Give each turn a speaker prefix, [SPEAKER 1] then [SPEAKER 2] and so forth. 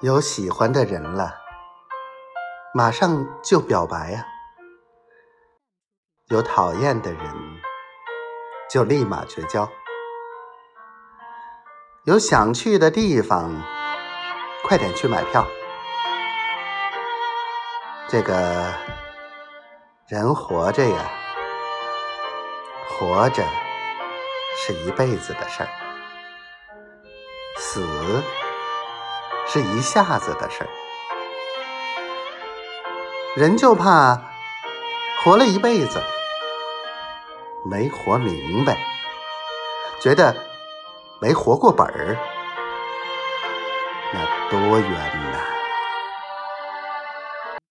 [SPEAKER 1] 有喜欢的人了，马上就表白呀；有讨厌的人，就立马绝交。有想去的地方，快点去买票。这个人活着呀，活着是一辈子的事儿，死。是一下子的事儿，人就怕活了一辈子没活明白，觉得没活过本儿，那多冤呐！